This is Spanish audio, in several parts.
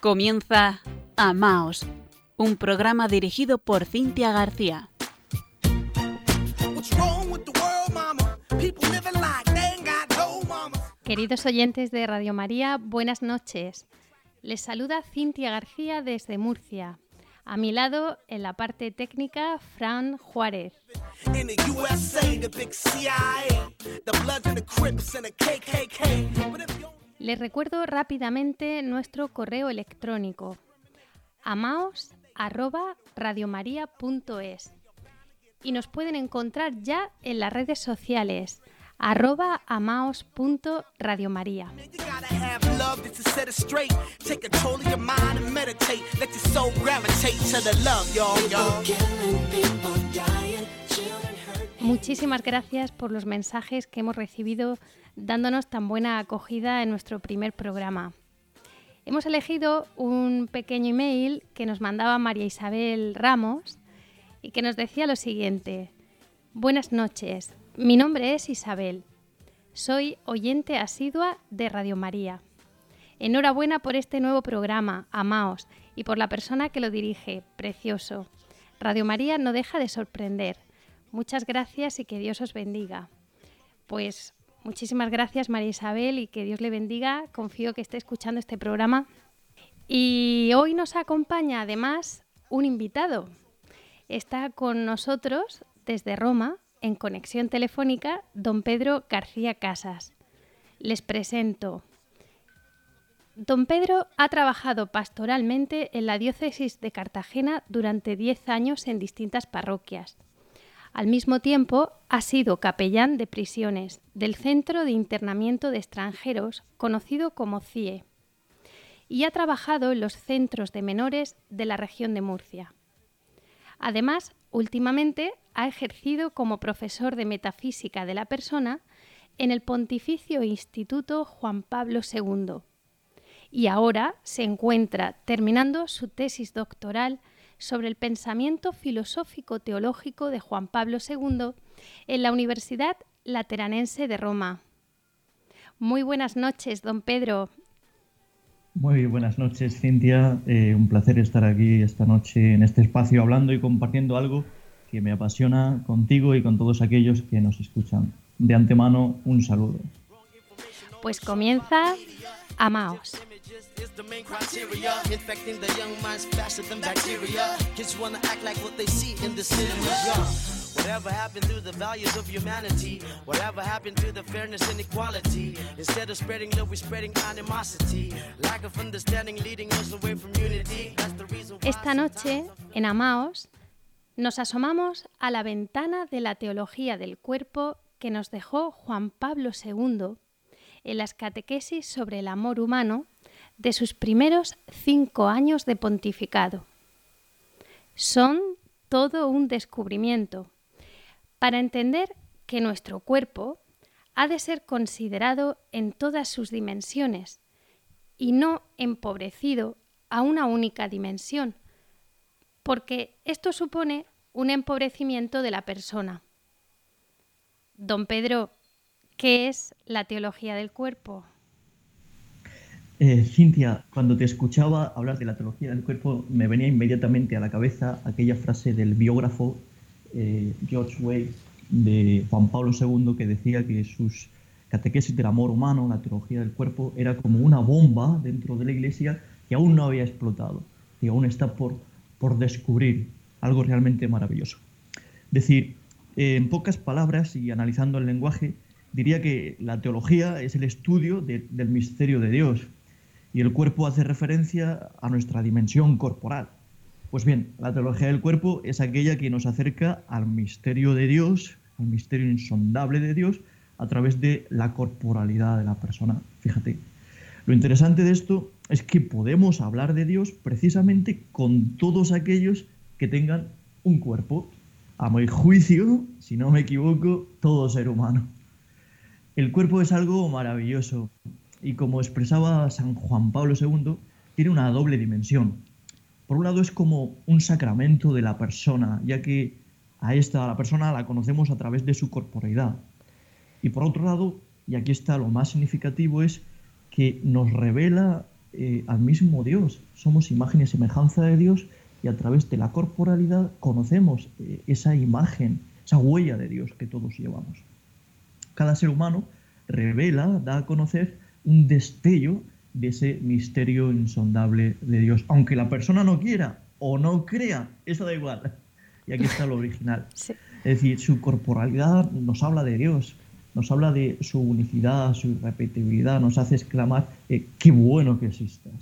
Comienza Amaos, un programa dirigido por Cintia García. Queridos oyentes de Radio María, buenas noches. Les saluda Cintia García desde Murcia. A mi lado, en la parte técnica, Fran Juárez. Les recuerdo rápidamente nuestro correo electrónico amaos@radiomaria.es y nos pueden encontrar ya en las redes sociales arroba amaos.radiomaria. Muchísimas gracias por los mensajes que hemos recibido dándonos tan buena acogida en nuestro primer programa. Hemos elegido un pequeño email que nos mandaba María Isabel Ramos y que nos decía lo siguiente. Buenas noches, mi nombre es Isabel. Soy oyente asidua de Radio María. Enhorabuena por este nuevo programa, Amaos, y por la persona que lo dirige, precioso. Radio María no deja de sorprender. Muchas gracias y que Dios os bendiga. Pues muchísimas gracias María Isabel y que Dios le bendiga. Confío que esté escuchando este programa. Y hoy nos acompaña además un invitado. Está con nosotros desde Roma en conexión telefónica don Pedro García Casas. Les presento. Don Pedro ha trabajado pastoralmente en la diócesis de Cartagena durante 10 años en distintas parroquias. Al mismo tiempo, ha sido capellán de prisiones del Centro de Internamiento de Extranjeros, conocido como CIE, y ha trabajado en los centros de menores de la región de Murcia. Además, últimamente ha ejercido como profesor de metafísica de la persona en el Pontificio Instituto Juan Pablo II y ahora se encuentra terminando su tesis doctoral sobre el pensamiento filosófico teológico de Juan Pablo II en la Universidad Lateranense de Roma. Muy buenas noches, don Pedro. Muy buenas noches, Cintia. Eh, un placer estar aquí esta noche en este espacio hablando y compartiendo algo que me apasiona contigo y con todos aquellos que nos escuchan. De antemano, un saludo. Pues comienza Amaos. Esta noche, en Amaos, nos asomamos a la ventana de la teología del cuerpo que nos dejó Juan Pablo II en las catequesis sobre el amor humano de sus primeros cinco años de pontificado. Son todo un descubrimiento para entender que nuestro cuerpo ha de ser considerado en todas sus dimensiones y no empobrecido a una única dimensión, porque esto supone un empobrecimiento de la persona. Don Pedro, ¿qué es la teología del cuerpo? Eh, Cintia, cuando te escuchaba hablar de la teología del cuerpo, me venía inmediatamente a la cabeza aquella frase del biógrafo eh, George Way de Juan Pablo II que decía que sus catequesis del amor humano, la teología del cuerpo, era como una bomba dentro de la iglesia que aún no había explotado y aún está por, por descubrir algo realmente maravilloso. Decir, en pocas palabras y analizando el lenguaje, diría que la teología es el estudio del misterio de Dios y el cuerpo hace referencia a nuestra dimensión corporal. Pues bien, la teología del cuerpo es aquella que nos acerca al misterio de Dios, al misterio insondable de Dios, a través de la corporalidad de la persona. Fíjate, lo interesante de esto es que podemos hablar de Dios precisamente con todos aquellos que tengan un cuerpo. A mi juicio, si no me equivoco, todo ser humano. El cuerpo es algo maravilloso y como expresaba San Juan Pablo II, tiene una doble dimensión. Por un lado es como un sacramento de la persona, ya que a esta la persona la conocemos a través de su corporeidad. Y por otro lado, y aquí está lo más significativo, es que nos revela eh, al mismo Dios. Somos imagen y semejanza de Dios y a través de la corporalidad conocemos eh, esa imagen, esa huella de Dios que todos llevamos. Cada ser humano revela, da a conocer un destello de ese misterio insondable de Dios. Aunque la persona no quiera o no crea, eso da igual. Y aquí está lo original. Es decir, su corporalidad nos habla de Dios, nos habla de su unicidad, su irrepetibilidad, nos hace exclamar, eh, qué bueno que existas.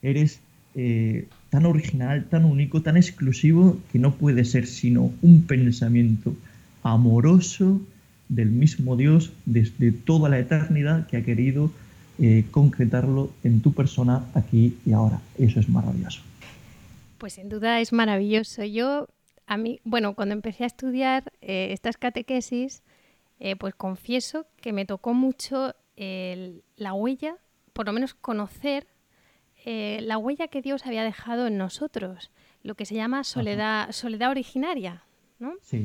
Eres eh, tan original, tan único, tan exclusivo, que no puede ser sino un pensamiento amoroso del mismo Dios desde toda la eternidad que ha querido eh, concretarlo en tu persona aquí y ahora. Eso es maravilloso. Pues sin duda es maravilloso. Yo, a mí, bueno, cuando empecé a estudiar eh, estas catequesis, eh, pues confieso que me tocó mucho la huella, por lo menos conocer la huella que Dios había dejado en nosotros, lo que se llama soledad, soledad originaria, ¿no? Sí.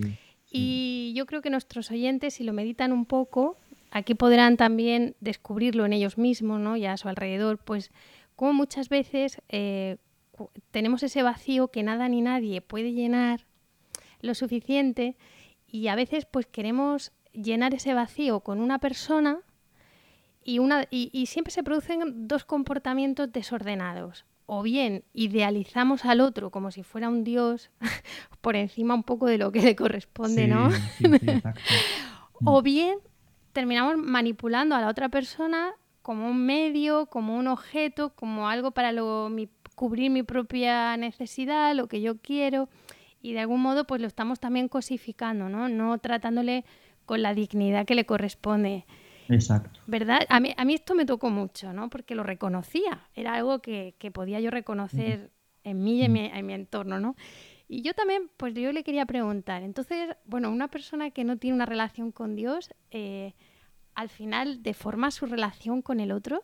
Y yo creo que nuestros oyentes, si lo meditan un poco, aquí podrán también descubrirlo en ellos mismos, ¿no? Y a su alrededor, pues como muchas veces eh, tenemos ese vacío que nada ni nadie puede llenar lo suficiente y a veces pues queremos llenar ese vacío con una persona y, una, y siempre se producen dos comportamientos desordenados. O bien idealizamos al otro como si fuera un dios por encima un poco de lo que le corresponde, ¿no? o bien terminamos manipulando a la otra persona como un medio, como un objeto, como algo para cubrir mi propia necesidad, lo que yo quiero, y de algún modo pues lo estamos también cosificando, ¿no? No tratándole con la dignidad que le corresponde. Exacto. ¿Verdad? A mí, a mí esto me tocó mucho, ¿no? Porque lo reconocía, era algo que, podía yo reconocer en mí y en mi, en mi entorno, ¿no? Y yo también, pues yo le quería preguntar, entonces, bueno, una persona que no tiene una relación con Dios, eh, al final deforma su relación con el otro?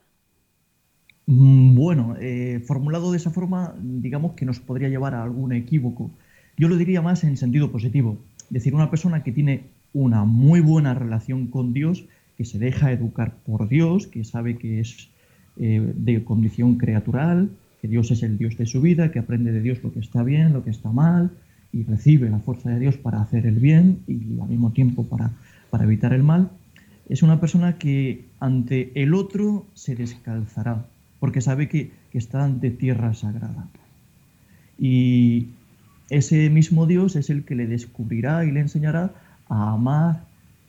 Mm, bueno, eh, formulado de esa forma, digamos que nos podría llevar a algún equívoco. Yo lo diría más en sentido positivo. Es decir, una persona que tiene una muy buena relación con Dios, que se deja educar por Dios, que sabe que es eh, de condición creatural, que Dios es el Dios de su vida, que aprende de Dios lo que está bien, lo que está mal, y recibe la fuerza de Dios para hacer el bien y al mismo tiempo para, para evitar el mal, es una persona que ante el otro se descalzará, porque sabe que, que está ante tierra sagrada. Y ese mismo Dios es el que le descubrirá y le enseñará a amar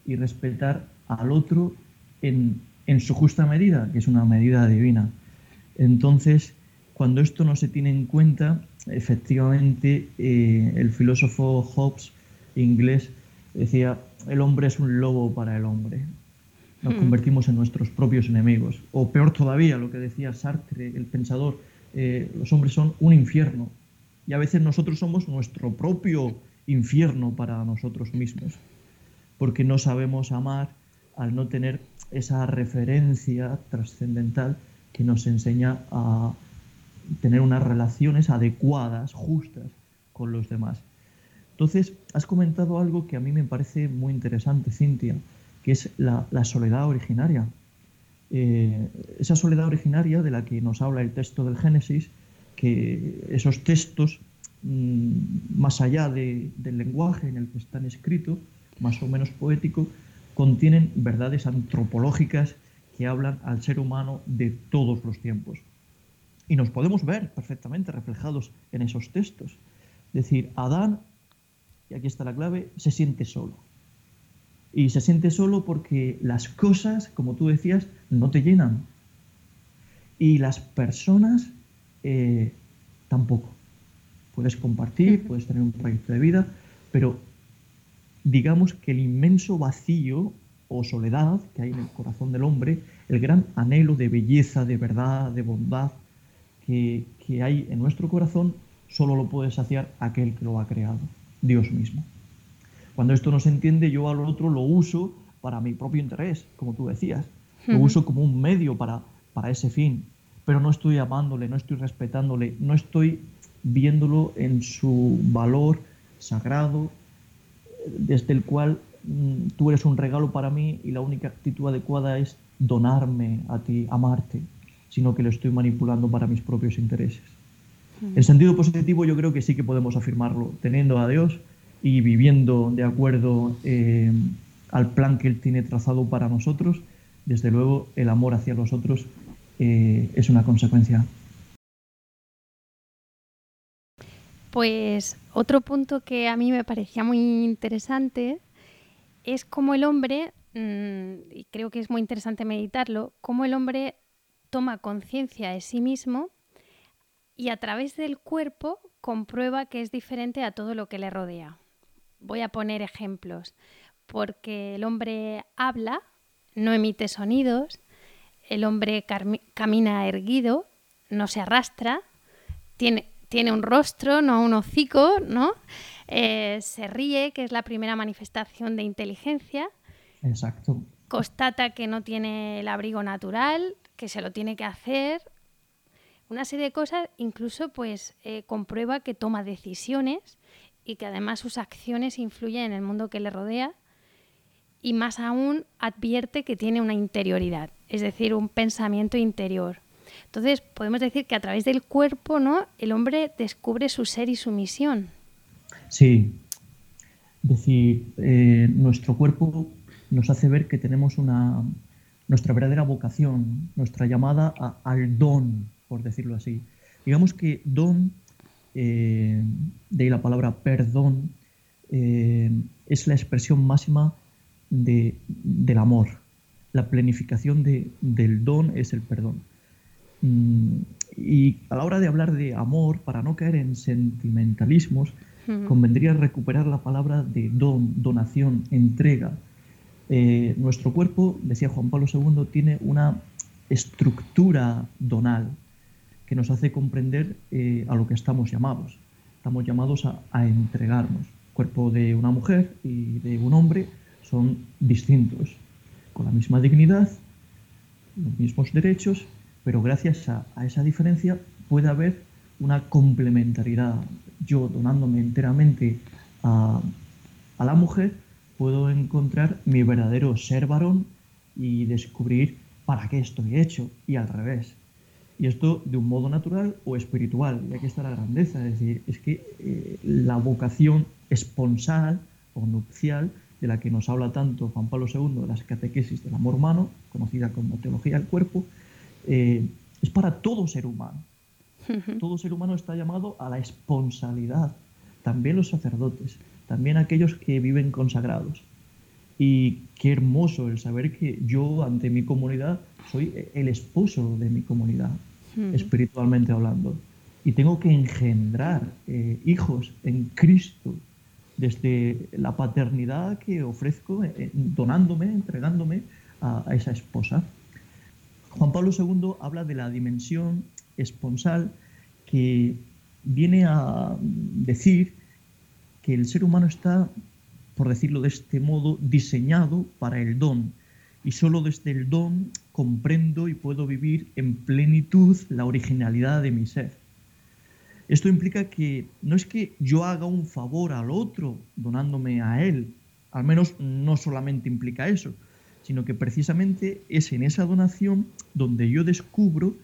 y respetar al otro en, en su justa medida, que es una medida divina. Entonces, cuando esto no se tiene en cuenta, efectivamente, eh, el filósofo Hobbes inglés decía, el hombre es un lobo para el hombre. Nos hmm. convertimos en nuestros propios enemigos. O peor todavía, lo que decía Sartre, el pensador, eh, los hombres son un infierno. Y a veces nosotros somos nuestro propio infierno para nosotros mismos. Porque no sabemos amar al no tener esa referencia trascendental que nos enseña a tener unas relaciones adecuadas, justas con los demás. Entonces, has comentado algo que a mí me parece muy interesante, Cintia, que es la, soledad originaria. Eh, esa soledad originaria de la que nos habla el texto del Génesis, que esos textos, mm, más allá del lenguaje en el que están escritos, más o menos poético, contienen verdades antropológicas que hablan al ser humano de todos los tiempos. Y nos podemos ver perfectamente reflejados en esos textos. Es decir, Adán, y aquí está la clave, se siente solo. Y se siente solo porque las cosas, como tú decías, no te llenan. Y las personas eh, tampoco. Puedes compartir, puedes tener un proyecto de vida, pero digamos que el inmenso vacío o soledad que hay en el corazón del hombre, el gran anhelo de belleza, de verdad, de bondad, que, hay en nuestro corazón solo lo puede saciar aquel que lo ha creado, Dios mismo. Cuando esto no se entiende, yo al otro lo uso para mi propio interés, como tú decías. Lo uso como un medio para, para ese fin, pero no estoy amándole, no estoy respetándole, no estoy viéndolo en su valor sagrado, desde el cual mm, tú eres un regalo para mí y la única actitud adecuada es donarme a ti, amarte. sino que lo estoy manipulando para mis propios intereses. En sentido positivo yo creo que sí que podemos afirmarlo, teniendo a Dios y viviendo de acuerdo eh, al plan que Él tiene trazado para nosotros, desde luego el amor hacia los otros eh, es una consecuencia. Pues otro punto que a mí me parecía muy interesante es cómo el hombre, mm, y creo que es muy interesante meditarlo, cómo el hombre toma conciencia de sí mismo y a través del cuerpo comprueba que es diferente a todo lo que le rodea. Voy a poner ejemplos, porque el hombre habla, no emite sonidos, el hombre camina erguido, no se arrastra, tiene, tiene un rostro, no un hocico, ¿no? Eh, se ríe, que es la primera manifestación de inteligencia. Exacto. Constata que no tiene el abrigo natural, que se lo tiene que hacer. Una serie de cosas, incluso pues eh, comprueba que toma decisiones y que además sus acciones influyen en el mundo que le rodea y más aún advierte que tiene una interioridad, es decir, un pensamiento interior. Entonces, podemos decir que a través del cuerpo, ¿no? El hombre descubre su ser y su misión. Sí. Es decir, eh, nuestro cuerpo nos hace ver que tenemos una nuestra verdadera vocación, nuestra llamada al don, por decirlo así. Digamos que don, eh, de ahí la palabra perdón, eh, es la expresión máxima del amor. La planificación del don es el perdón. Mm, y a la hora de hablar de amor, para no caer en sentimentalismos, convendría recuperar la palabra de don, donación, entrega. Eh, nuestro cuerpo, decía Juan Pablo II, tiene una estructura donal que nos hace comprender eh, a lo que estamos llamados. Estamos llamados a, a entregarnos. El cuerpo de una mujer y de un hombre son distintos, con la misma dignidad, los mismos derechos, pero gracias a, esa diferencia puede haber una complementariedad. Yo donándome enteramente a, la mujer, puedo encontrar mi verdadero ser varón y descubrir para qué estoy hecho y al revés. Y esto de un modo natural o espiritual. Y aquí está la grandeza. Es decir, es que eh, la vocación esponsal o nupcial de la que nos habla tanto Juan Pablo II, de las catequesis del amor humano, conocida como teología del cuerpo, eh, es para todo ser humano. Todo ser humano está llamado a la esponsalidad, también los sacerdotes, también aquellos que viven consagrados. Y qué hermoso el saber que yo ante mi comunidad soy el esposo de mi comunidad, espiritualmente hablando. Y tengo que engendrar eh, hijos en Cristo, desde la paternidad que ofrezco eh, donándome, entregándome a, esa esposa. Juan Pablo II habla de la dimensión esponsal que viene a decir que el ser humano está, por decirlo de este modo, diseñado para el don. Y solo desde el don comprendo y puedo vivir en plenitud la originalidad de mi ser. Esto implica que no es que yo haga un favor al otro donándome a él, al menos no solamente implica eso, sino que precisamente es en esa donación donde yo descubro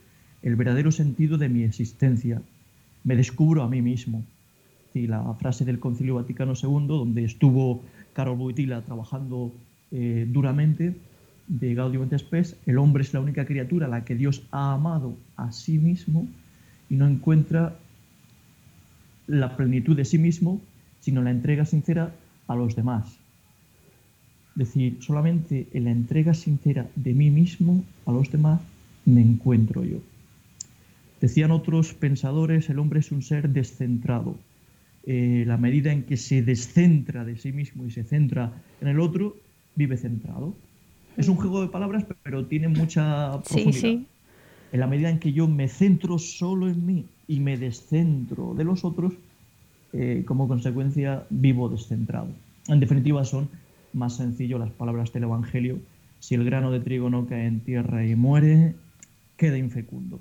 el verdadero sentido de mi existencia, me descubro a mí mismo. Y la frase del Concilio Vaticano II, donde estuvo Carol Boitila trabajando eh, duramente, de Gaudium et Spes, el hombre es la única criatura a la que Dios ha amado a sí mismo y no encuentra la plenitud de sí mismo, sino la entrega sincera a los demás. Decir, solamente en la entrega sincera de mí mismo a los demás me encuentro yo. Decían otros pensadores, el hombre es un ser descentrado. Eh, la medida en que se descentra de sí mismo y se centra en el otro, vive centrado. Es un juego de palabras, pero tiene mucha profundidad. En la medida en que yo me centro solo en mí y me descentro de los otros, eh, como consecuencia vivo descentrado. En definitiva, son más sencillo las palabras del Evangelio. Si el grano de trigo no cae en tierra y muere, queda infecundo.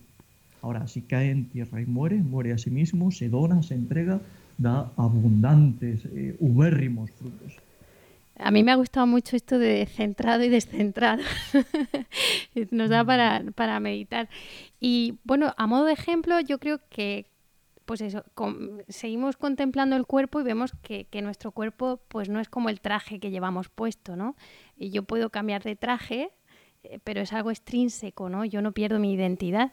Ahora, si cae en tierra y muere, muere a sí mismo, se dona, se entrega, da abundantes, eh, ubérrimos frutos. A mí me ha gustado mucho esto de centrado y descentrado. Nos da para, para, meditar. Y bueno, a modo de ejemplo, yo creo que pues eso, seguimos contemplando el cuerpo y vemos que, nuestro cuerpo pues no es como el traje que llevamos puesto, ¿no? Y yo puedo cambiar de traje, eh, pero es algo extrínseco, ¿no? Yo no pierdo mi identidad.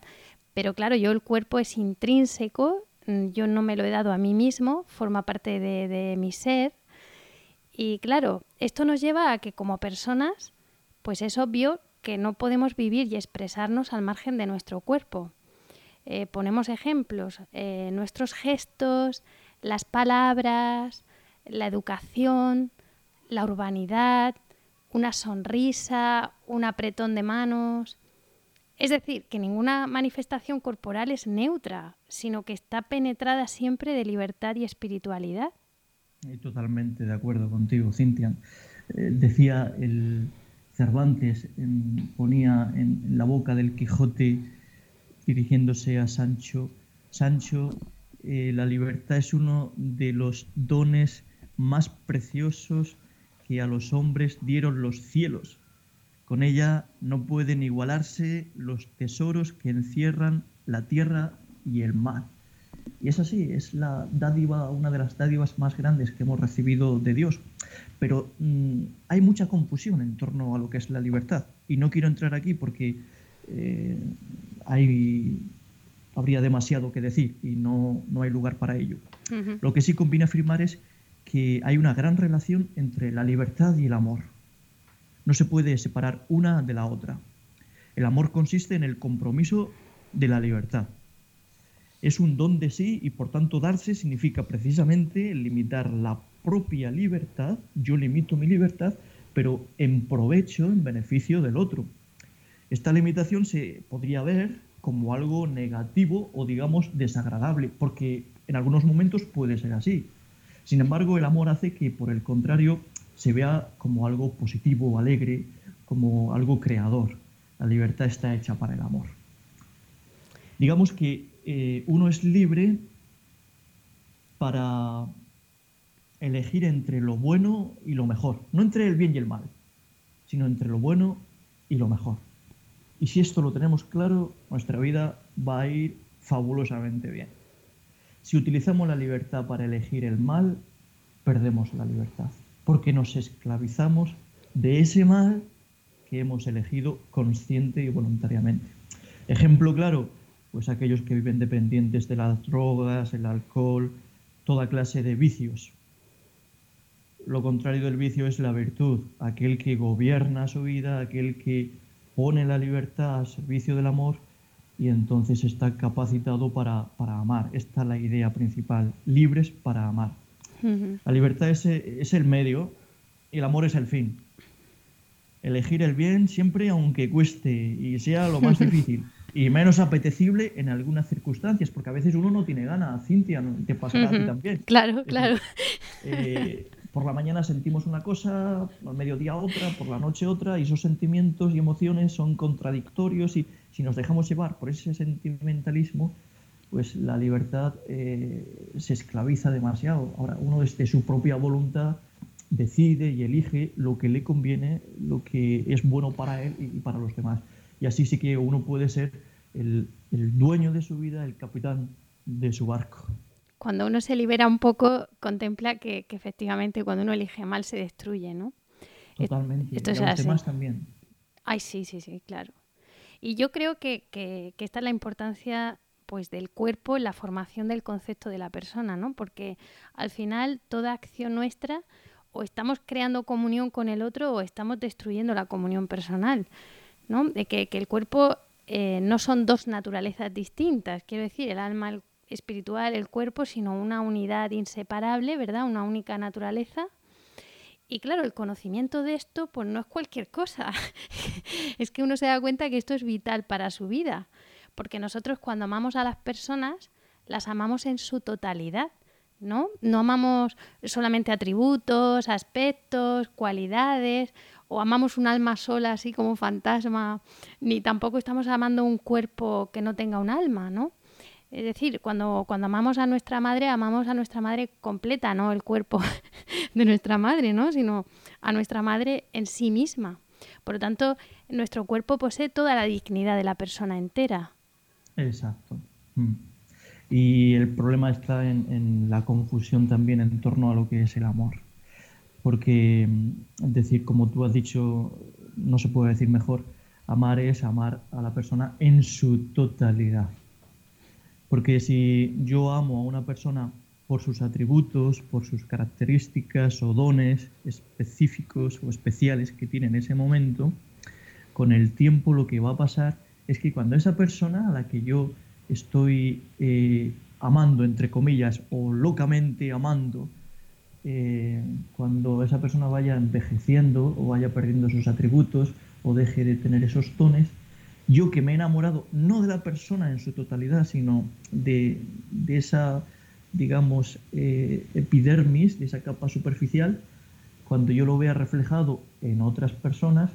Pero claro, yo el cuerpo es intrínseco, mm, yo no me lo he dado a mí mismo, forma parte de mi ser. Y claro, esto nos lleva a que como personas, pues es obvio que no podemos vivir y expresarnos al margen de nuestro cuerpo. Eh, ponemos ejemplos, eh, nuestros gestos, las palabras, la educación, la urbanidad, una sonrisa, un apretón de manos. Es decir, que ninguna manifestación corporal es neutra, sino que está penetrada siempre de libertad y espiritualidad. Totalmente de acuerdo contigo, Cintia. Eh, decía el Cervantes, ponía en la boca del Quijote dirigiéndose a Sancho, Sancho, eh, la libertad es uno de los dones más preciosos que a los hombres dieron los cielos. Con ella no pueden igualarse los tesoros que encierran la tierra y el mar. Y es así, es la dádiva, una de las dádivas más grandes que hemos recibido de Dios. Pero mm, hay mucha confusión en torno a lo que es la libertad. Y no quiero entrar aquí porque eh, hay, habría demasiado que decir y no, no hay lugar para ello. Lo que sí conviene afirmar es que hay una gran relación entre la libertad y el amor. No se puede separar una de la otra. El amor consiste en el compromiso de la libertad. Es un don de sí y por tanto darse significa precisamente limitar la propia libertad. Yo limito mi libertad, pero en provecho, en beneficio del otro. Esta limitación se podría ver como algo negativo o digamos desagradable, porque en algunos momentos puede ser así. Sin embargo, el amor hace que, por el contrario, se vea como algo positivo, alegre, como algo creador. La libertad está hecha para el amor. Digamos que eh, uno es libre para elegir entre lo bueno y lo mejor, no entre el bien y el mal, sino entre lo bueno y lo mejor. Y si esto lo tenemos claro, nuestra vida va a ir fabulosamente bien. Si utilizamos la libertad para elegir el mal, perdemos la libertad, porque nos esclavizamos de ese mal que hemos elegido consciente y voluntariamente. Ejemplo claro, pues aquellos que viven dependientes de las drogas, el alcohol, toda clase de vicios. Lo contrario del vicio es la virtud, aquel que gobierna su vida, aquel que pone la libertad al servicio del amor y entonces está capacitado para, amar. Esta es la idea principal, libres para amar. La libertad es, es, el medio y el amor es el fin. Elegir el bien siempre aunque cueste y sea lo más difícil y menos apetecible en algunas circunstancias, porque a veces uno no tiene ganas, Cintia, te pasará a ti también. Claro, claro. Eh, por la mañana sentimos una cosa, al mediodía otra, por la noche otra, y esos sentimientos y emociones son contradictorios y si nos dejamos llevar por ese sentimentalismo, pues la libertad eh, se esclaviza demasiado. Ahora, uno desde su propia voluntad decide y elige lo que le conviene, lo que es bueno para él y para los demás. Y así sí que uno puede ser el, el dueño de su vida, el capitán de su barco cuando uno se libera un poco, contempla que, efectivamente cuando uno elige mal se destruye, ¿no? Totalmente. Esto es y así. también. Ay, sí, sí, sí, claro. Y yo creo que, que, que, esta es la importancia pues del cuerpo en la formación del concepto de la persona, ¿no? Porque al final toda acción nuestra o estamos creando comunión con el otro o estamos destruyendo la comunión personal, ¿no? De que, el cuerpo eh, no son dos naturalezas distintas, quiero decir, el alma, el espiritual, el cuerpo, sino una unidad inseparable, ¿verdad? Una única naturaleza. Y claro, el conocimiento de esto, pues no es cualquier cosa. es que uno se da cuenta que esto es vital para su vida. Porque nosotros cuando amamos a las personas, las amamos en su totalidad. ¿no? No amamos solamente atributos, aspectos, cualidades, o amamos un alma sola así como fantasma, ni tampoco estamos amando un cuerpo que no tenga un alma, ¿no? Es decir, cuando, cuando amamos a nuestra madre, amamos a nuestra madre completa, no el cuerpo de nuestra madre, ¿no? Sino a nuestra madre en sí misma. Por lo tanto, nuestro cuerpo posee toda la dignidad de la persona entera. Exacto. Mm. Y el problema está en, la confusión también en torno a lo que es el amor. Porque, es decir, como tú has dicho, no se puede decir mejor, amar es amar a la persona en su totalidad. Porque si yo amo a una persona por sus atributos, por sus características o dones específicos o especiales que tiene en ese momento, con el tiempo lo que va a pasar es que cuando esa persona a la que yo estoy eh, amando, entre comillas, o locamente amando, eh, cuando esa persona vaya envejeciendo o vaya perdiendo sus atributos o deje de tener esos dones, yo que me he enamorado no de la persona en su totalidad, sino de, esa, digamos, eh, epidermis, de esa capa superficial, cuando yo lo vea reflejado en otras personas,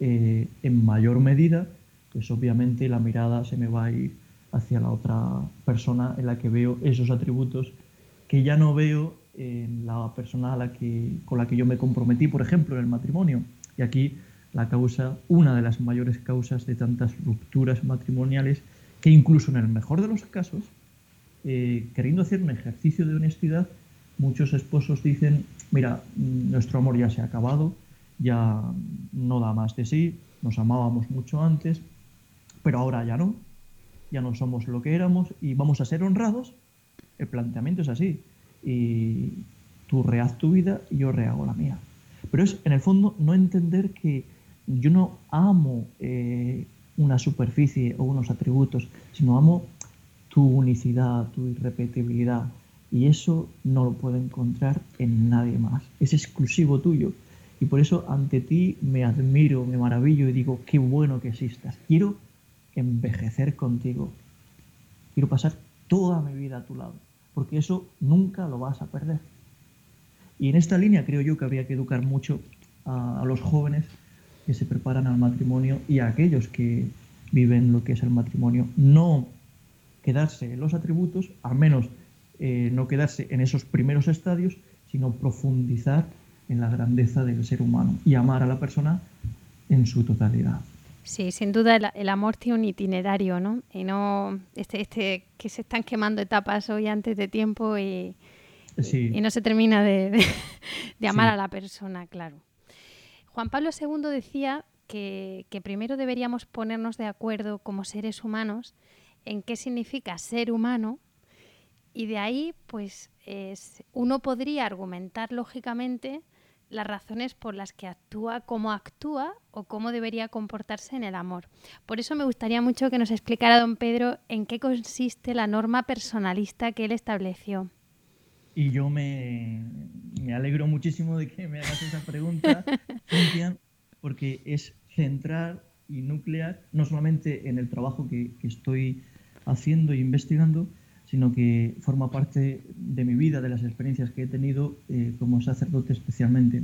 en mayor medida, pues obviamente la mirada se me va a ir hacia la otra persona en la que veo esos atributos que ya no veo en la persona a la que, con la que yo me comprometí, por ejemplo, en el matrimonio. Y aquí la causa, una de las mayores causas de tantas rupturas matrimoniales, que incluso en el mejor de los casos, eh, queriendo hacer un ejercicio de honestidad, muchos esposos dicen, mira, nuestro amor ya se ha acabado, ya no da más de sí, nos amábamos mucho antes, pero ahora ya no, ya no somos lo que éramos y vamos a ser honrados. El planteamiento es así. Y tú rehaz tu vida y yo rehago la mía. Pero es, en el fondo, no entender que yo no amo eh, una superficie o unos atributos, sino amo tu unicidad, tu irrepetibilidad. Y eso no lo puedo encontrar en nadie más. Es exclusivo tuyo. Y por eso ante ti me admiro, me maravillo y digo, qué bueno que existas. Quiero envejecer contigo. Quiero pasar toda mi vida a tu lado, porque eso nunca lo vas a perder. Y en esta línea creo yo que habría que educar mucho a, los jóvenes que se preparan al matrimonio y a aquellos que viven lo que es el matrimonio. No quedarse en los atributos, al menos eh, no quedarse en esos primeros estadios, sino profundizar en la grandeza del ser humano y amar a la persona en su totalidad. Sí, sin duda el, amor tiene un itinerario, ¿no? Y no este, este que se están quemando etapas hoy antes de tiempo y, y no se termina de, amar a la persona, claro. Juan Pablo II decía que, primero deberíamos ponernos de acuerdo como seres humanos en qué significa ser humano y de ahí, pues, es, uno podría argumentar lógicamente las razones por las que actúa como actúa o cómo debería comportarse en el amor. Por eso me gustaría mucho que nos explicara don Pedro en qué consiste la norma personalista que él estableció. Y yo me, alegro muchísimo de que me hagas esa pregunta, Cintia, porque es centrar y nuclear no solamente en el trabajo que, que estoy haciendo e investigando, sino que forma parte de mi vida, de las experiencias que he tenido eh, como sacerdote especialmente.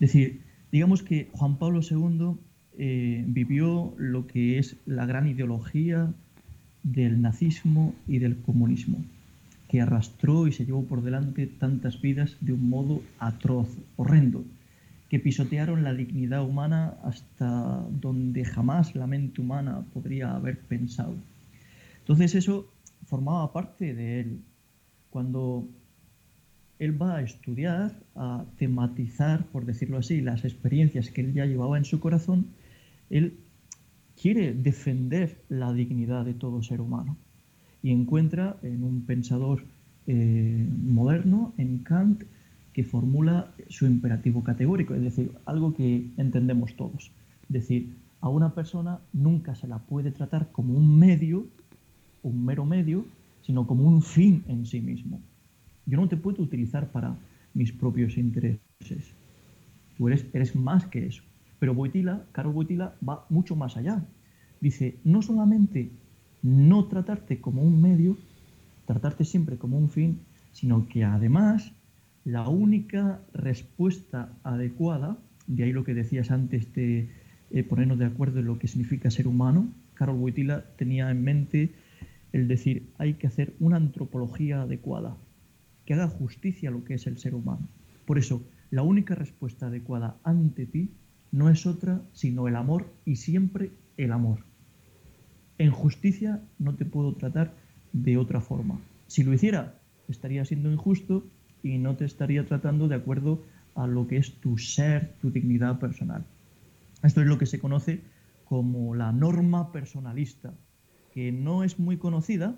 Es decir, digamos que Juan Pablo II eh, vivió lo que es la gran ideología del nazismo y del comunismo, que arrastró y se llevó por delante tantas vidas de un modo atroz, horrendo, que pisotearon la dignidad humana hasta donde jamás la mente humana podría haber pensado. Entonces eso formaba parte de él. Cuando él va a estudiar, a tematizar, por decirlo así, las experiencias que él ya llevaba en su corazón, él quiere defender la dignidad de todo ser humano y encuentra en un pensador eh, moderno, en Kant, que formula su imperativo categórico, es decir, algo que entendemos todos. Es decir, a una persona nunca se la puede tratar como un medio un mero medio, sino como un fin en sí mismo. Yo no te puedo utilizar para mis propios intereses. Tú eres, eres más que eso. Pero Boitila, Carol Boitila va mucho más allá. Dice, no solamente no tratarte como un medio, tratarte siempre como un fin, sino que además la única respuesta adecuada, de ahí lo que decías antes de eh, ponernos de acuerdo en lo que significa ser humano, Carol Boitila tenía en mente el decir hay que hacer una antropología adecuada, que haga justicia a lo que es el ser humano. Por eso, la única respuesta adecuada ante ti no es otra sino el amor y siempre el amor. En justicia no te puedo tratar de otra forma. Si lo hiciera, estaría siendo injusto y no te estaría tratando de acuerdo a lo que es tu ser, tu dignidad personal. Esto es lo que se conoce como la norma personalista, que no es muy conocida,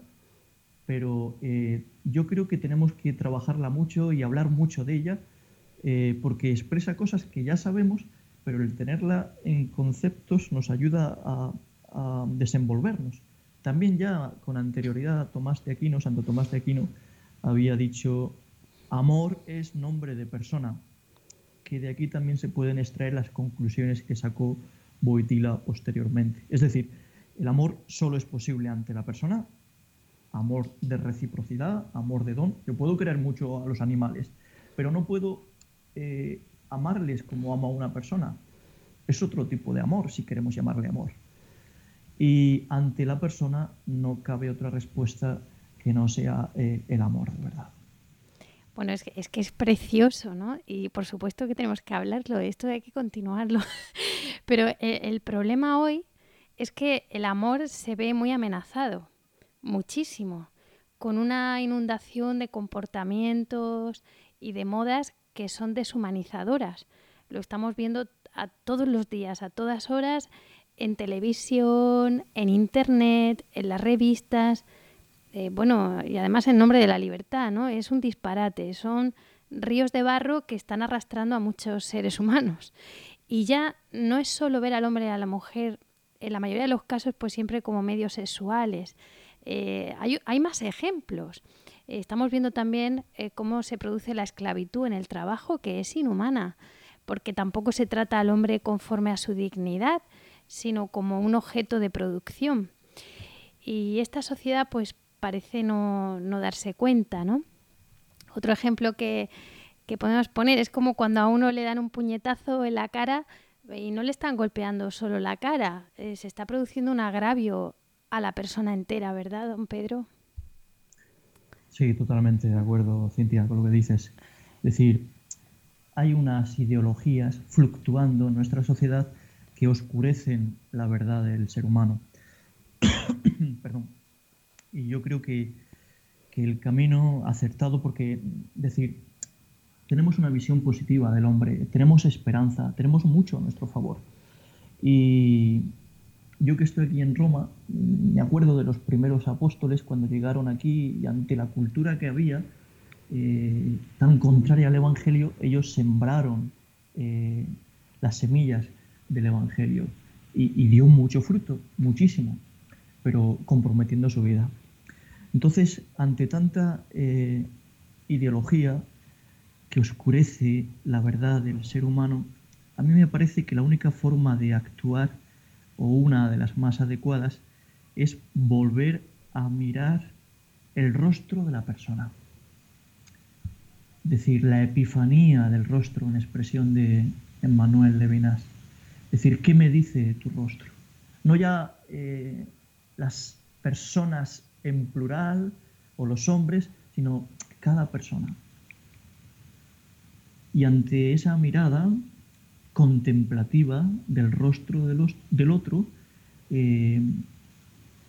pero eh, yo creo que tenemos que trabajarla mucho y hablar mucho de ella, eh, porque expresa cosas que ya sabemos, pero el tenerla en conceptos nos ayuda a, a desenvolvernos. También ya con anterioridad Tomás de Aquino, Santo Tomás de Aquino, había dicho, amor es nombre de persona, que de aquí también se pueden extraer las conclusiones que sacó Boitila posteriormente. Es decir, el amor solo es posible ante la persona, amor de reciprocidad, amor de don. Yo puedo querer mucho a los animales, pero no puedo eh, amarles como ama una persona. Es otro tipo de amor, si queremos llamarle amor. Y ante la persona no cabe otra respuesta que no sea eh, el amor de verdad. Bueno, es que, es que es precioso, ¿no? Y por supuesto que tenemos que hablarlo, esto hay que continuarlo. Pero eh, el, problema hoy es que el amor se ve muy amenazado, muchísimo, con una inundación de comportamientos y de modas que son deshumanizadoras. Lo estamos viendo a todos los días, a todas horas, en televisión, en internet, en las revistas. Eh, bueno, y además en nombre de la libertad, ¿no? Es un disparate, son ríos de barro que están arrastrando a muchos seres humanos. Y ya no es solo ver al hombre y a la mujer, en la mayoría de los casos, pues siempre como medios sexuales. Eh, hay, más ejemplos. Eh, estamos viendo también cómo se produce la esclavitud en el trabajo, que es inhumana, porque tampoco se trata al hombre conforme a su dignidad, sino como un objeto de producción. Y esta sociedad, pues parece no, darse cuenta, ¿no? Otro ejemplo que, podemos poner es como cuando a uno le dan un puñetazo en la cara y no le están golpeando solo la cara, eh, se está produciendo un agravio a la persona entera, ¿verdad, don Pedro? Sí, totalmente de acuerdo, Cintia, con lo que dices. Es decir, hay unas ideologías fluctuando en nuestra sociedad que oscurecen la verdad del ser humano. Perdón. Y yo creo que, el camino acertado, porque decir, tenemos una visión positiva del hombre, tenemos esperanza, tenemos mucho a nuestro favor. Y yo que estoy aquí en Roma, me acuerdo de los primeros apóstoles cuando llegaron aquí y ante la cultura que había, eh, tan contraria al Evangelio, ellos sembraron eh, las semillas del Evangelio y, dio mucho fruto, muchísimo, pero comprometiendo su vida. Entonces, ante tanta eh, ideología que oscurece la verdad del ser humano, a mí me parece que la única forma de actuar, o una de las más adecuadas, es volver a mirar el rostro de la persona. Es decir, la epifanía del rostro en expresión de Emmanuel Levinas. Decir, ¿qué me dice tu rostro? No ya eh, las personas en plural o los hombres, sino cada persona. Y ante esa mirada contemplativa del rostro del otro, eh,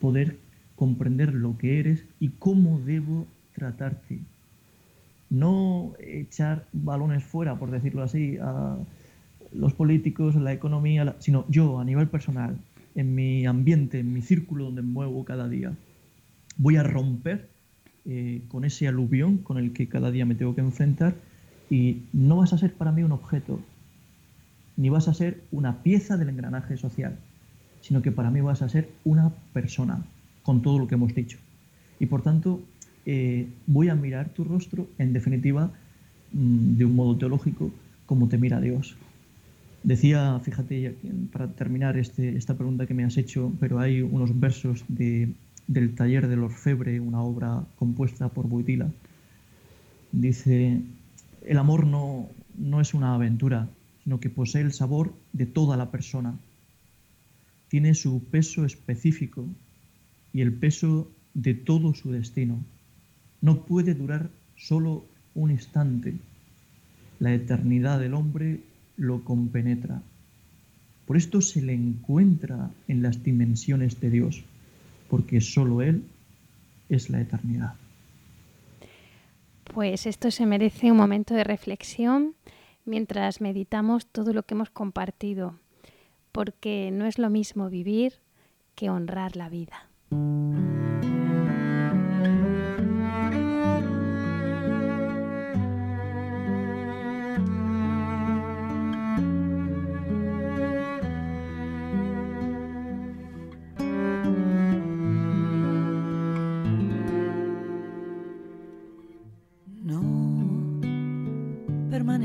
poder comprender lo que eres y cómo debo tratarte. No echar balones fuera, por decirlo así, a los políticos, la economía, sino yo a nivel personal, en mi ambiente, en mi círculo donde me muevo cada día voy a romper eh, con ese aluvión con el que cada día me tengo que enfrentar y no vas a ser para mí un objeto, ni vas a ser una pieza del engranaje social, sino que para mí vas a ser una persona, con todo lo que hemos dicho. Y por tanto, eh, voy a mirar tu rostro, en definitiva, mm, de un modo teológico, como te mira Dios. Decía, fíjate, para terminar este, esta pregunta que me has hecho, pero hay unos versos de del taller del Orfebre, una obra compuesta por Buitila, dice, el amor no, no es una aventura, sino que posee el sabor de toda la persona. Tiene su peso específico y el peso de todo su destino. No puede durar solo un instante. La eternidad del hombre lo compenetra. Por esto se le encuentra en las dimensiones de Dios, porque solo Él es la eternidad. Pues esto se merece un momento de reflexión mientras meditamos todo lo que hemos compartido, porque no es lo mismo vivir que honrar la vida.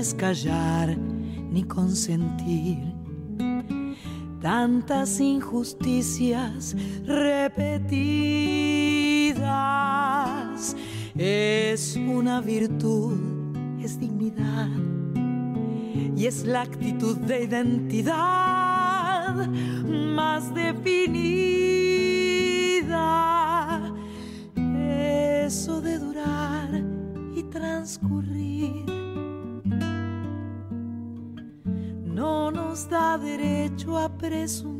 es callar ni consentir tantas injusticias repetidas. Es una virtud, es dignidad y es la actitud de identidad más definida. Da derecho a presumir,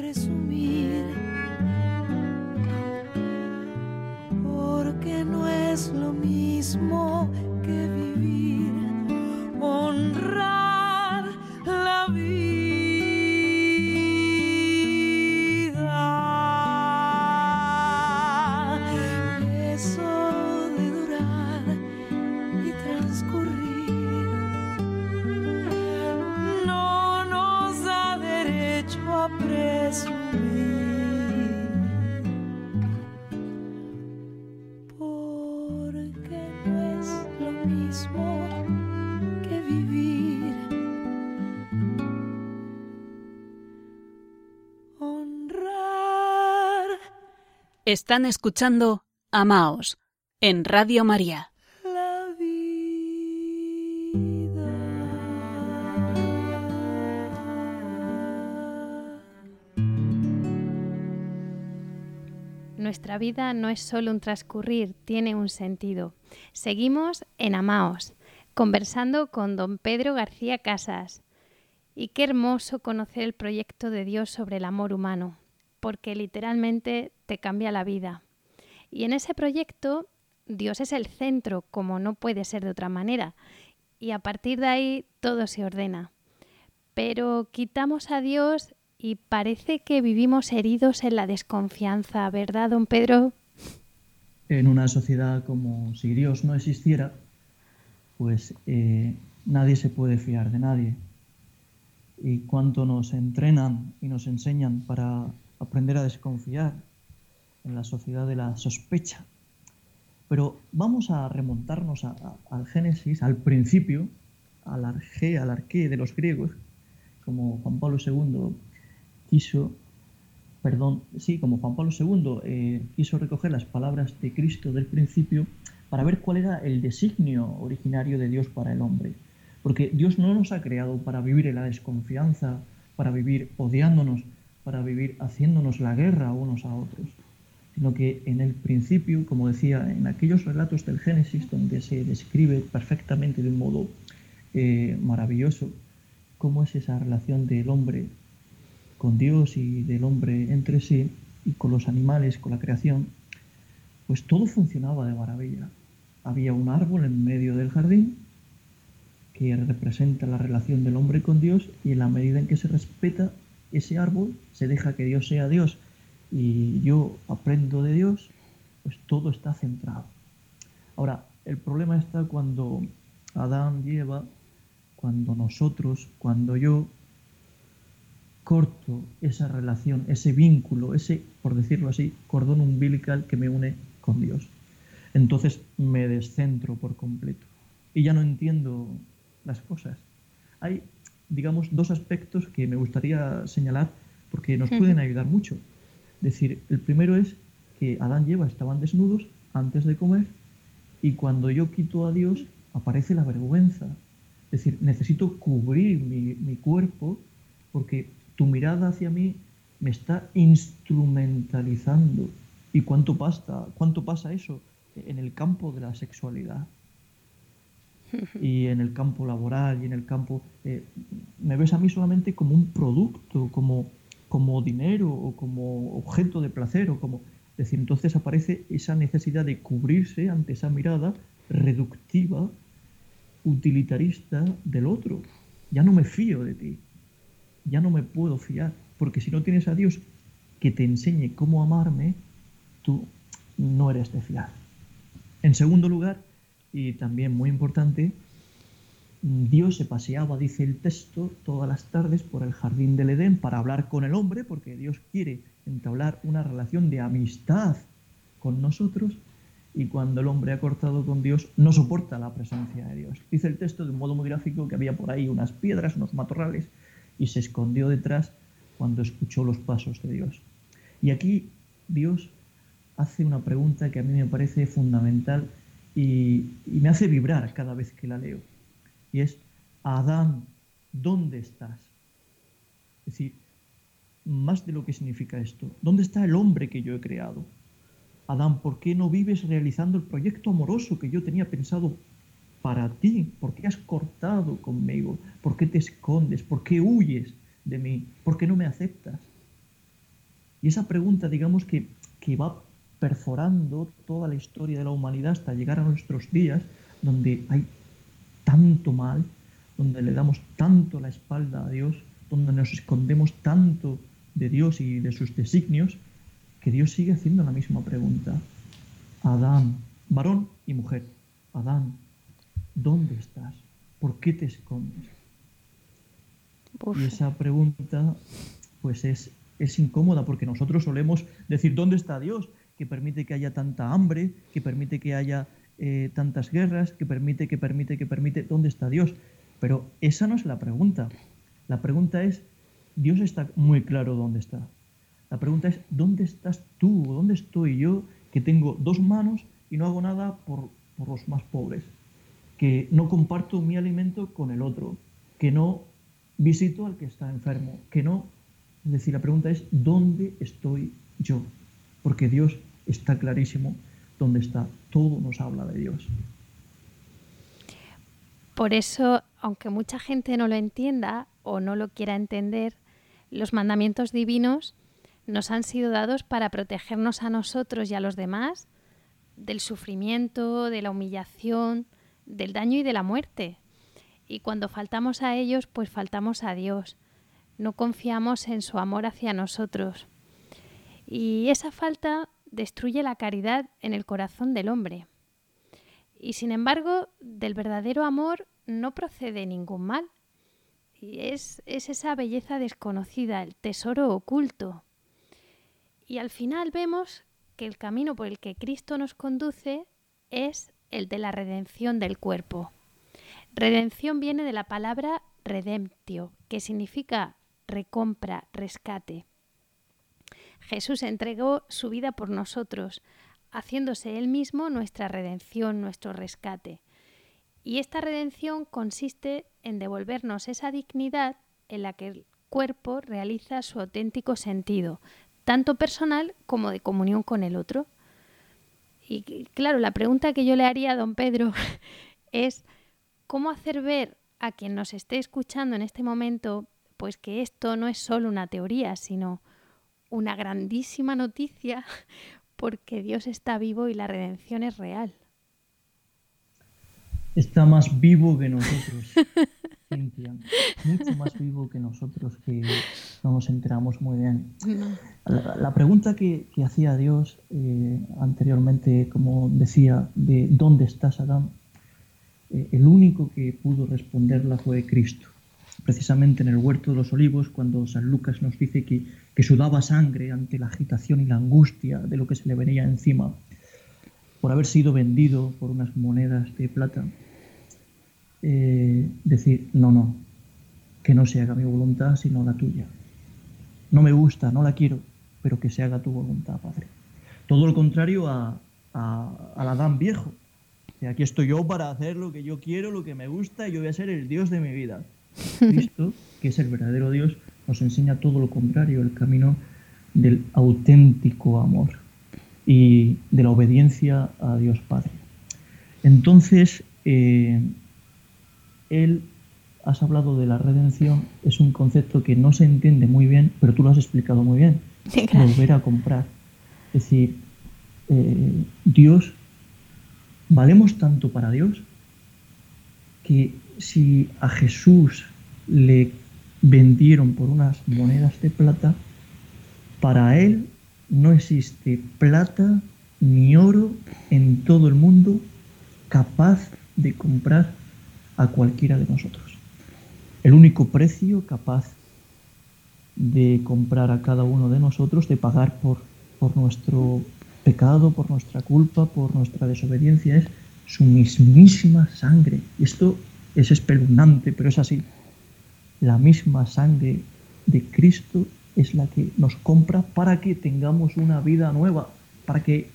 presumir. Están escuchando Amaos en Radio María. Nuestra vida no es solo un transcurrir, tiene un sentido. Seguimos en Amaos, conversando con don Pedro García Casas. Y qué hermoso conocer el proyecto de Dios sobre el amor humano, porque literalmente te cambia la vida. Y en ese proyecto Dios es el centro, como no puede ser de otra manera, y a partir de ahí todo se ordena. Pero quitamos a Dios y parece que vivimos heridos en la desconfianza, ¿verdad, don Pedro? En una sociedad como si Dios no existiera, pues eh, nadie se puede fiar de nadie. Y cuánto nos entrenan y nos enseñan para aprender a desconfiar en la sociedad de la sospecha. Pero vamos a remontarnos al Génesis, al principio, al arge, al arqué de los griegos, como Juan Pablo II quiso, perdón, sí, como Juan Pablo II eh, quiso recoger las palabras de Cristo del principio para ver cuál era el designio originario de Dios para el hombre. Porque Dios no nos ha creado para vivir en la desconfianza, para vivir odiándonos, para vivir haciéndonos la guerra unos a otros, sino que en el principio, como decía, en aquellos relatos del Génesis donde se describe perfectamente de un modo eh, maravilloso cómo es esa relación del hombre con Dios y del hombre entre sí y con los animales, con la creación, pues todo funcionaba de maravilla. Había un árbol en medio del jardín que representa la relación del hombre con Dios y en la medida en que se respeta ese árbol, se deja que Dios sea Dios y yo aprendo de Dios, pues todo está centrado. Ahora, el problema está cuando Adán y Eva, cuando nosotros, cuando yo corto esa relación, ese vínculo, ese, por decirlo así, cordón umbilical que me une con Dios. Entonces me descentro por completo y ya no entiendo las cosas. Hay, digamos, dos aspectos que me gustaría señalar porque nos pueden ayudar mucho. Es decir, el primero es que Adán y Eva estaban desnudos antes de comer y cuando yo quito a Dios aparece la vergüenza. Es decir, necesito cubrir mi, mi cuerpo porque tu mirada hacia mí me está instrumentalizando. ¿Y cuánto pasa, cuánto pasa eso en el campo de la sexualidad? y en el campo laboral y en el campo... Eh, me ves a mí solamente como un producto, como, como dinero o como objeto de placer o como... Es decir, entonces aparece esa necesidad de cubrirse ante esa mirada reductiva, utilitarista del otro. Ya no me fío de ti, ya no me puedo fiar, porque si no tienes a Dios que te enseñe cómo amarme, tú no eres de fiar. En segundo lugar, y también muy importante, Dios se paseaba, dice el texto, todas las tardes por el jardín del Edén para hablar con el hombre, porque Dios quiere entablar una relación de amistad con nosotros, y cuando el hombre ha cortado con Dios, no soporta la presencia de Dios. Dice el texto de un modo muy gráfico que había por ahí unas piedras, unos matorrales, y se escondió detrás cuando escuchó los pasos de Dios. Y aquí Dios hace una pregunta que a mí me parece fundamental y, me hace vibrar cada vez que la leo. Y es, Adán, ¿dónde estás? Es decir, más de lo que significa esto, ¿dónde está el hombre que yo he creado? Adán, ¿por qué no vives realizando el proyecto amoroso que yo tenía pensado para ti? ¿Por qué has cortado conmigo? ¿Por qué te escondes? ¿Por qué huyes de mí? ¿Por qué no me aceptas? Y esa pregunta, digamos que, que va perforando toda la historia de la humanidad hasta llegar a nuestros días, donde hay tanto mal, donde le damos tanto la espalda a Dios, donde nos escondemos tanto de Dios y de sus designios, que Dios sigue haciendo la misma pregunta. Adán, varón y mujer, Adán, ¿dónde estás? ¿Por qué te escondes? Y esa pregunta, pues es, es incómoda porque nosotros solemos decir, ¿dónde está Dios? que permite que haya tanta hambre, que permite que haya eh, tantas guerras, que permite, que permite, que permite, ¿dónde está Dios? Pero esa no es la pregunta. La pregunta es, Dios está muy claro dónde está. La pregunta es, ¿dónde estás tú? ¿Dónde estoy yo que tengo dos manos y no hago nada por, por los más pobres? Que no comparto mi alimento con el otro, que no visito al que está enfermo, que no... Es decir, la pregunta es, ¿dónde estoy yo? Porque Dios está clarísimo dónde está. Todo nos habla de Dios. Por eso, aunque mucha gente no lo entienda o no lo quiera entender, los mandamientos divinos nos han sido dados para protegernos a nosotros y a los demás del sufrimiento, de la humillación, del daño y de la muerte. Y cuando faltamos a ellos, pues faltamos a Dios. No confiamos en su amor hacia nosotros. Y esa falta destruye la caridad en el corazón del hombre. Y sin embargo, del verdadero amor no procede ningún mal. Y es, es esa belleza desconocida, el tesoro oculto. Y al final vemos que el camino por el que Cristo nos conduce es el de la redención del cuerpo. Redención viene de la palabra redemptio, que significa recompra, rescate. Jesús entregó su vida por nosotros, haciéndose Él mismo nuestra redención, nuestro rescate. Y esta redención consiste en devolvernos esa dignidad en la que el cuerpo realiza su auténtico sentido, tanto personal como de comunión con el otro. Y claro, la pregunta que yo le haría a don Pedro es cómo hacer ver a quien nos esté escuchando en este momento, pues que esto no es solo una teoría, sino una grandísima noticia porque Dios está vivo y la redención es real. Está más vivo que nosotros, Cintia. Mucho más vivo que nosotros que no nos enteramos muy bien. La, pregunta que, hacía Dios eh, anteriormente, como decía, de ¿dónde estás, Adán? Eh, el único que pudo responderla fue Cristo precisamente en el huerto de los olivos, cuando San Lucas nos dice que, sudaba sangre ante la agitación y la angustia de lo que se le venía encima por haber sido vendido por unas monedas de plata, eh, decir, no, no, que no se haga mi voluntad sino la tuya. No me gusta, no la quiero, pero que se haga tu voluntad, Padre. Todo lo contrario a, al Adán viejo. aquí estoy yo para hacer lo que yo quiero, lo que me gusta, y yo voy a ser el Dios de mi vida. Cristo, que es el verdadero Dios, nos enseña todo lo contrario, el camino del auténtico amor y de la obediencia a Dios Padre. Entonces, eh, Él, has hablado de la redención, es un concepto que no se entiende muy bien, pero tú lo has explicado muy bien. Volver a comprar. Es decir, eh, Dios, valemos tanto para Dios que si a Jesús le vendieron por unas monedas de plata, para él no existe plata ni oro en todo el mundo capaz de comprar a cualquiera de nosotros. El único precio capaz de comprar a cada uno de nosotros, de pagar por, por nuestro pecado, por nuestra culpa, por nuestra desobediencia, es su mismísima sangre. Y esto es espeluznante, pero es así. La misma sangre de Cristo es la que nos compra para que tengamos una vida nueva, para que,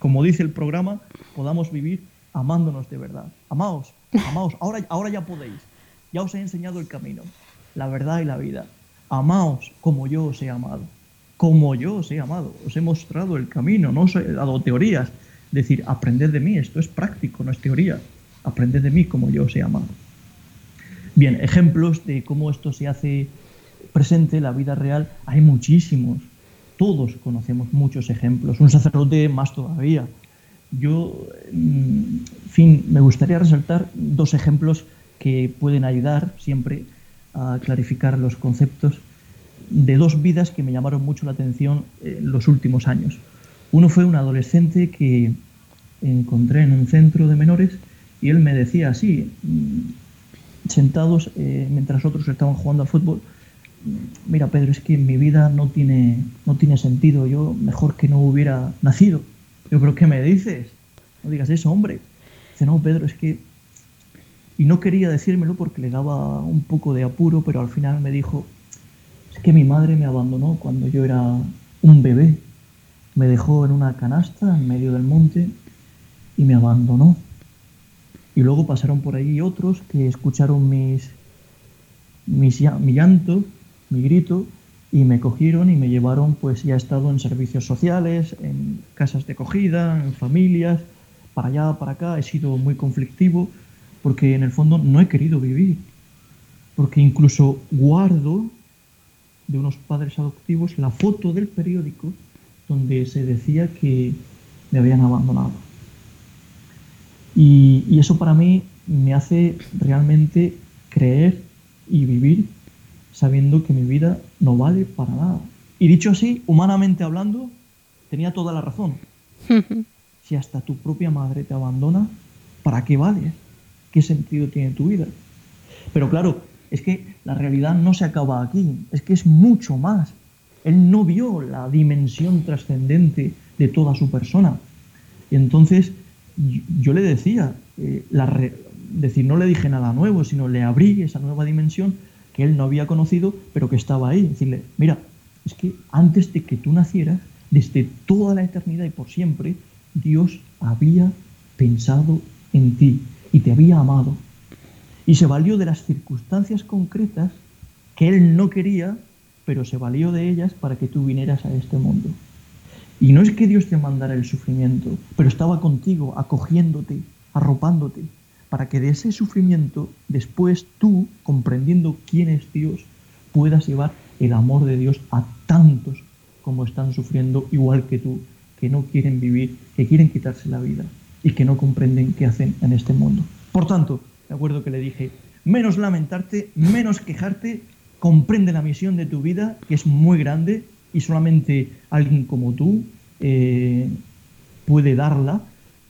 como dice el programa, podamos vivir amándonos de verdad. Amaos, amaos, ahora, ahora ya podéis. Ya os he enseñado el camino, la verdad y la vida. Amaos como yo os he amado, como yo os he amado. Os he mostrado el camino, no os he dado teorías. Decir, aprended de mí, esto es práctico, no es teoría aprended de mí como yo os he amado. Bien, ejemplos de cómo esto se hace presente en la vida real hay muchísimos. Todos conocemos muchos ejemplos. Un sacerdote más todavía. Yo, en fin, me gustaría resaltar dos ejemplos que pueden ayudar siempre a clarificar los conceptos de dos vidas que me llamaron mucho la atención en los últimos años. Uno fue un adolescente que encontré en un centro de menores y él me decía así, mm, sentados eh, mientras otros estaban jugando al fútbol, mira Pedro, es que mi vida no tiene, no tiene sentido, yo mejor que no hubiera nacido. Yo creo que me dices, no digas eso, hombre. Dice, no, Pedro, es que... Y no quería decírmelo porque le daba un poco de apuro, pero al final me dijo, es que mi madre me abandonó cuando yo era un bebé. Me dejó en una canasta en medio del monte y me abandonó. Y luego pasaron por ahí otros que escucharon mis, mis, mi llanto, mi grito, y me cogieron y me llevaron, pues ya he estado en servicios sociales, en casas de acogida, en familias, para allá, para acá, he sido muy conflictivo, porque en el fondo no he querido vivir, porque incluso guardo de unos padres adoptivos la foto del periódico donde se decía que me habían abandonado. Y, y eso para mí me hace realmente creer y vivir sabiendo que mi vida no vale para nada. Y dicho así, humanamente hablando, tenía toda la razón. si hasta tu propia madre te abandona, ¿para qué vale? ¿Qué sentido tiene tu vida? Pero claro, es que la realidad no se acaba aquí, es que es mucho más. Él no vio la dimensión trascendente de toda su persona. Y entonces yo le decía, eh, decir, no le dije nada nuevo, sino le abrí esa nueva dimensión que él no había conocido, pero que estaba ahí. Decirle, mira, es que antes de que tú nacieras, desde toda la eternidad y por siempre, Dios había pensado en ti y te había amado. Y se valió de las circunstancias concretas que él no quería, pero se valió de ellas para que tú vinieras a este mundo. Y no es que Dios te mandara el sufrimiento, pero estaba contigo, acogiéndote, arropándote, para que de ese sufrimiento después tú, comprendiendo quién es Dios, puedas llevar el amor de Dios a tantos como están sufriendo igual que tú, que no quieren vivir, que quieren quitarse la vida y que no comprenden qué hacen en este mundo. Por tanto, de acuerdo que le dije, menos lamentarte, menos quejarte, comprende la misión de tu vida, que es muy grande y solamente alguien como tú eh, puede darla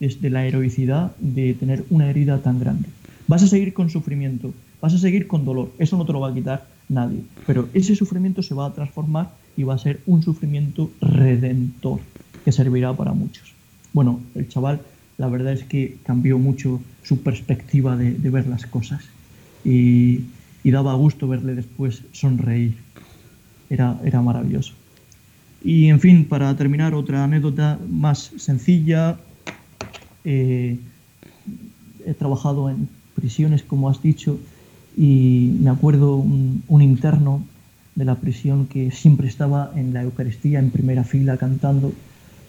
de la heroicidad de tener una herida tan grande. Vas a seguir con sufrimiento, vas a seguir con dolor, eso no te lo va a quitar nadie, pero ese sufrimiento se va a transformar y va a ser un sufrimiento redentor que servirá para muchos. Bueno, el chaval la verdad es que cambió mucho su perspectiva de, ver las cosas y, daba gusto verle después sonreír. Era, era maravilloso. Y en fin, para terminar, otra anécdota más sencilla, eh, he trabajado en prisiones, como has dicho, y me acuerdo un, interno de la prisión que siempre estaba en la Eucaristía en primera fila cantando,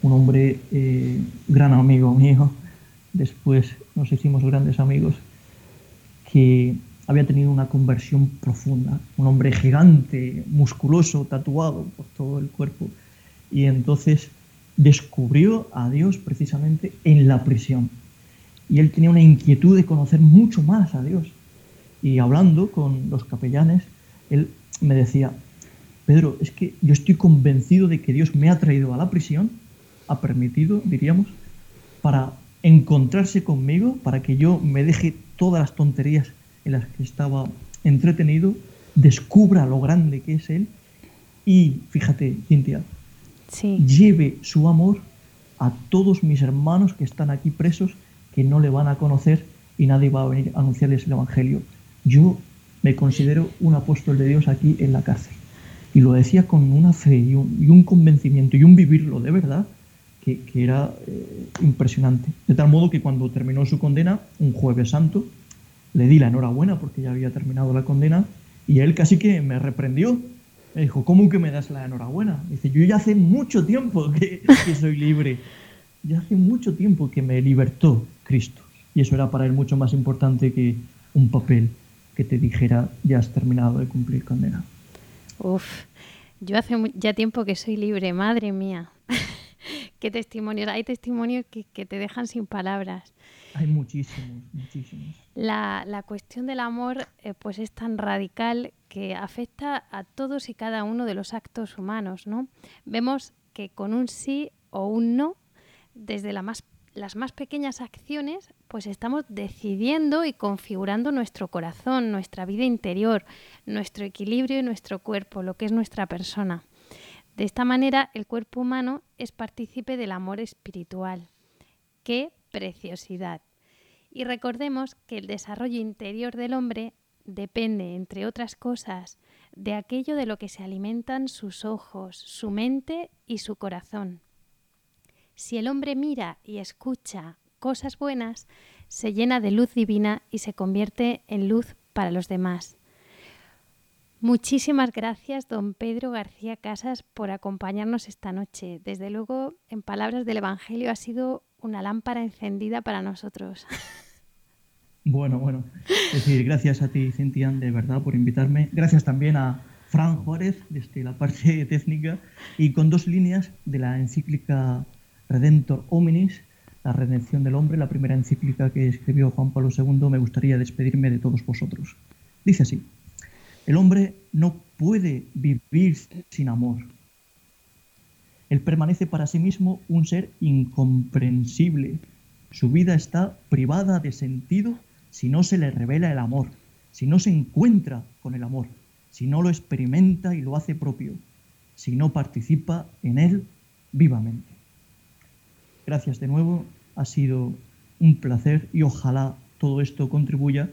un hombre eh, gran amigo mío, después nos hicimos grandes amigos, que había tenido una conversión profunda, un hombre gigante, musculoso, tatuado por todo el cuerpo, y entonces descubrió a Dios precisamente en la prisión. Y él tenía una inquietud de conocer mucho más a Dios. Y hablando con los capellanes, él me decía, Pedro, es que yo estoy convencido de que Dios me ha traído a la prisión, ha permitido, diríamos, para encontrarse conmigo, para que yo me deje todas las tonterías en las que estaba entretenido, descubra lo grande que es Él y, fíjate, Cintia, lleve su amor a todos mis hermanos que están aquí presos, que no le van a conocer y nadie va a venir a anunciarles el Evangelio. Yo me considero un apóstol de Dios aquí en la cárcel. Y lo decía con una fe y un, convencimiento y un vivirlo de verdad que, era eh, impresionante. De tal modo que cuando terminó su condena, un jueves santo, le di la enhorabuena porque ya había terminado la condena y él casi que me reprendió me dijo, ¿cómo que me das la enhorabuena? Dice, yo ya hace mucho tiempo que, soy libre. Ya hace mucho tiempo que me libertó Cristo. Y eso era para él mucho más importante que un papel que te dijera, ya has terminado de cumplir condena. Uf, yo hace ya tiempo que soy libre, madre mía. Qué testimonios. Hay testimonios que, que te dejan sin palabras. Hay muchísimos, muchísimos. La, cuestión del amor eh, pues es tan radical que afecta a todos y cada uno de los actos humanos, ¿no? Vemos que con un sí o un no, desde las más pequeñas acciones, pues estamos decidiendo y configurando nuestro corazón, nuestra vida interior, nuestro equilibrio y nuestro cuerpo, lo que es nuestra persona. De esta manera, el cuerpo humano es partícipe del amor espiritual, que preciosidad. Y recordemos que el desarrollo interior del hombre depende, entre otras cosas, de aquello de lo que se alimentan sus ojos, su mente y su corazón. Si el hombre mira y escucha cosas buenas, se llena de luz divina y se convierte en luz para los demás. Muchísimas gracias, don Pedro García Casas, por acompañarnos esta noche. Desde luego, en palabras del Evangelio, ha sido una lámpara encendida para nosotros. Bueno, bueno. Es decir, gracias a ti, Cintian, de verdad, por invitarme. Gracias también a Fran Juárez, desde la parte técnica, y con dos líneas de la encíclica Redentor Hominis, la redención del hombre, la primera encíclica que escribió Juan Pablo II, me gustaría despedirme de todos vosotros. Dice así, el hombre no puede vivir sin amor. Él permanece para sí mismo un ser incomprensible. Su vida está privada de sentido si no se le revela el amor, si no se encuentra con el amor, si no lo experimenta y lo hace propio, si no participa en él vivamente. Gracias de nuevo, ha sido un placer y ojalá todo esto contribuya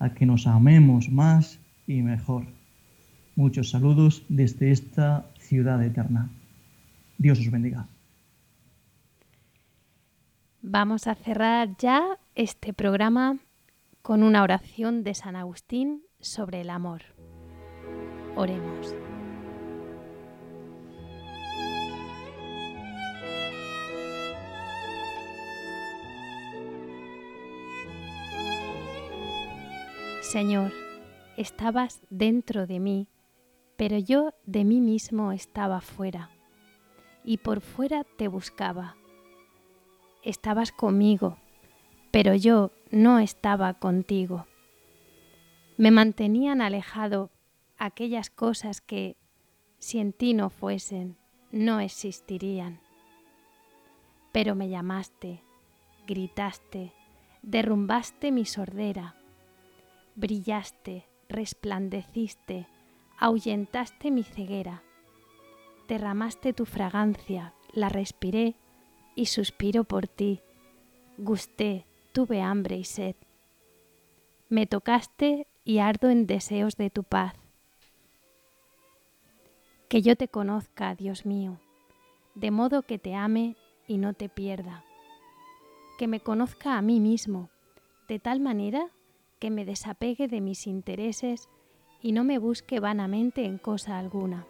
a que nos amemos más y mejor. Muchos saludos desde esta ciudad eterna. Dios os bendiga. Vamos a cerrar ya este programa con una oración de San Agustín sobre el amor. Oremos. Señor, estabas dentro de mí, pero yo de mí mismo estaba fuera, y por fuera te buscaba. Estabas conmigo, pero yo no estaba contigo. Me mantenían alejado aquellas cosas que, si en ti no fuesen, no existirían. Pero me llamaste, gritaste, derrumbaste mi sordera, brillaste, resplandeciste, ahuyentaste mi ceguera, derramaste tu fragancia, la respiré y suspiro por ti, gusté, tuve hambre y sed. Me tocaste y ardo en deseos de tu paz. Que yo te conozca, Dios mío, de modo que te ame y no te pierda. Que me conozca a mí mismo, de tal manera que me desapegue de mis intereses y no me busque vanamente en cosa alguna.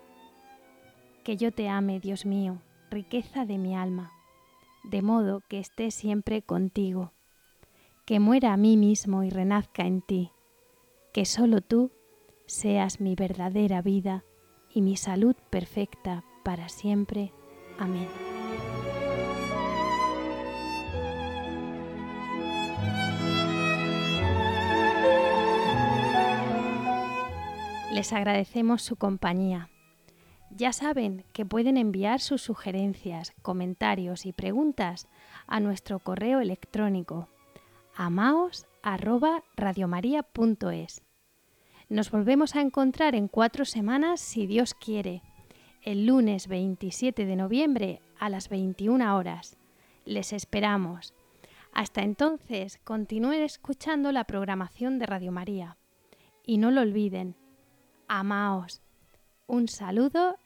Que yo te ame, Dios mío, riqueza de mi alma, de modo que esté siempre contigo. Que muera a mí mismo y renazca en ti. Que solo tú seas mi verdadera vida y mi salud perfecta para siempre. Amén. Les agradecemos su compañía. Ya saben que pueden enviar sus sugerencias, comentarios y preguntas a nuestro correo electrónico amaos@radiomaria.es. Nos volvemos a encontrar en cuatro semanas si Dios quiere, el lunes 27 de noviembre a las 21 horas. Les esperamos. Hasta entonces, continúen escuchando la programación de Radio María. Y no lo olviden, amaos. Un saludo